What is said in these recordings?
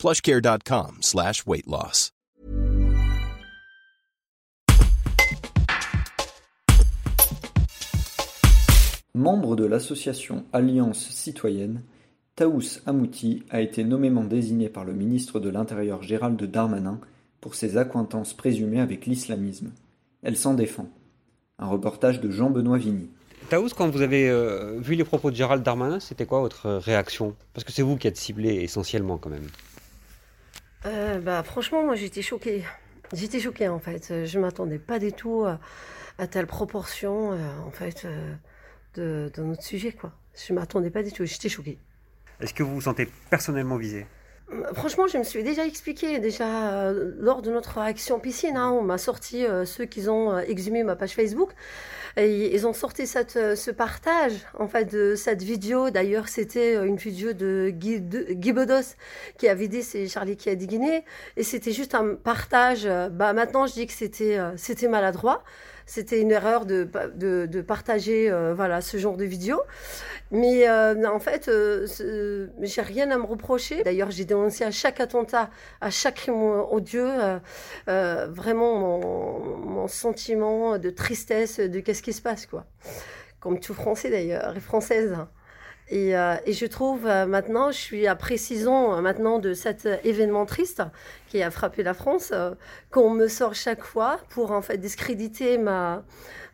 plushcare.com slash weight loss. Membre de l'association Alliance citoyenne, Taous Amouti a été nommément désigné par le ministre de l'Intérieur Gérald Darmanin pour ses accointances présumées avec l'islamisme. Elle s'en défend. Un reportage de Jean-Benoît Vigny. Taous, quand vous avez euh, vu les propos de Gérald Darmanin, c'était quoi votre réaction? Parce que c'est vous qui êtes ciblé essentiellement quand même. Euh, bah, franchement, moi j'étais choquée. J'étais choquée en fait. Je m'attendais pas du tout à, telle proportion euh, en fait de, de, notre sujet quoi. Je m'attendais pas du tout. J'étais choquée. Est-ce que vous vous sentez personnellement visé Franchement, je me suis déjà expliqué, déjà euh, lors de notre action piscine, hein, on m'a sorti euh, ceux qui ont euh, exhumé ma page Facebook, et ils ont sorti cette, ce partage en fait de cette vidéo. D'ailleurs, c'était une vidéo de Guy, de, Bedos qui a vidé, c'est Charlie qui a dégainé, et c'était juste un partage. Bah maintenant, je dis que c'était c'était maladroit c'était une erreur de, de, partager euh, voilà, ce genre de vidéo. Mais euh, en fait, euh, j'ai rien à me reprocher. D'ailleurs, j'ai dénoncé à chaque attentat, à chaque crime odieux, vraiment mon, mon, sentiment de tristesse de qu'est-ce qui se passe, quoi. Comme tout Français d'ailleurs, et Française. Et, euh, et, je trouve euh, maintenant, je suis à précision euh, maintenant de cet événement triste qui a frappé la France, qu'on me sort chaque fois pour en fait discréditer ma,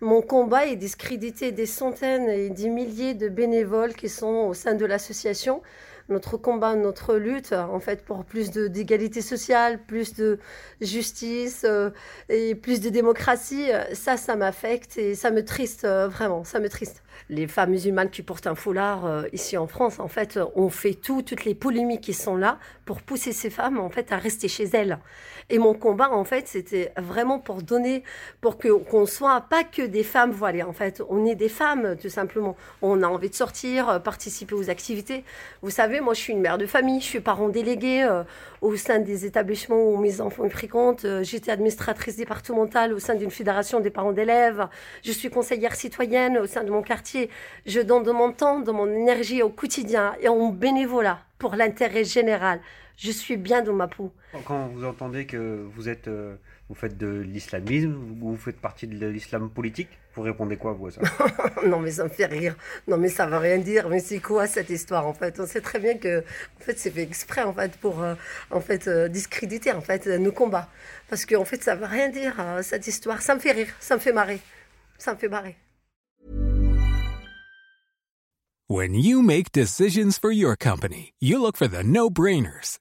mon combat et discréditer des centaines et des milliers de bénévoles qui sont au sein de l'association notre combat, notre lutte, en fait, pour plus d'égalité sociale, plus de justice euh, et plus de démocratie, ça, ça m'affecte et ça me triste, euh, vraiment, ça me triste. Les femmes musulmanes qui portent un foulard euh, ici en France, en fait, on fait tout, toutes les polémiques qui sont là pour pousser ces femmes, en fait, à rester chez elles. Et mon combat, en fait, c'était vraiment pour donner, pour qu'on soit pas que des femmes voilées. En fait, on est des femmes, tout simplement. On a envie de sortir, participer aux activités. Vous savez, moi, je suis une mère de famille, je suis parent délégué euh, au sein des établissements où mes enfants fréquentent. Euh, J'étais administratrice départementale au sein d'une fédération des parents d'élèves. Je suis conseillère citoyenne au sein de mon quartier. Je donne de mon temps, de mon énergie au quotidien et en bénévolat pour l'intérêt général. Je suis bien dans ma peau. Quand vous entendez que vous êtes... Euh vous faites de l'islamisme, vous faites partie de l'islam politique Vous répondez quoi, vous, à ça? Non, mais ça me fait rire. Non, mais ça ne veut rien dire. Mais c'est quoi cette histoire, en fait? On sait très bien que, en fait, c'est fait exprès, en fait, pour, euh, en fait, euh, discréditer, en fait, nos combats. Parce qu'en fait, ça ne veut rien dire, cette histoire. Ça me fait rire, ça me fait marrer. Ça me fait marrer. When you make decisions for your company, you look for the no-brainers.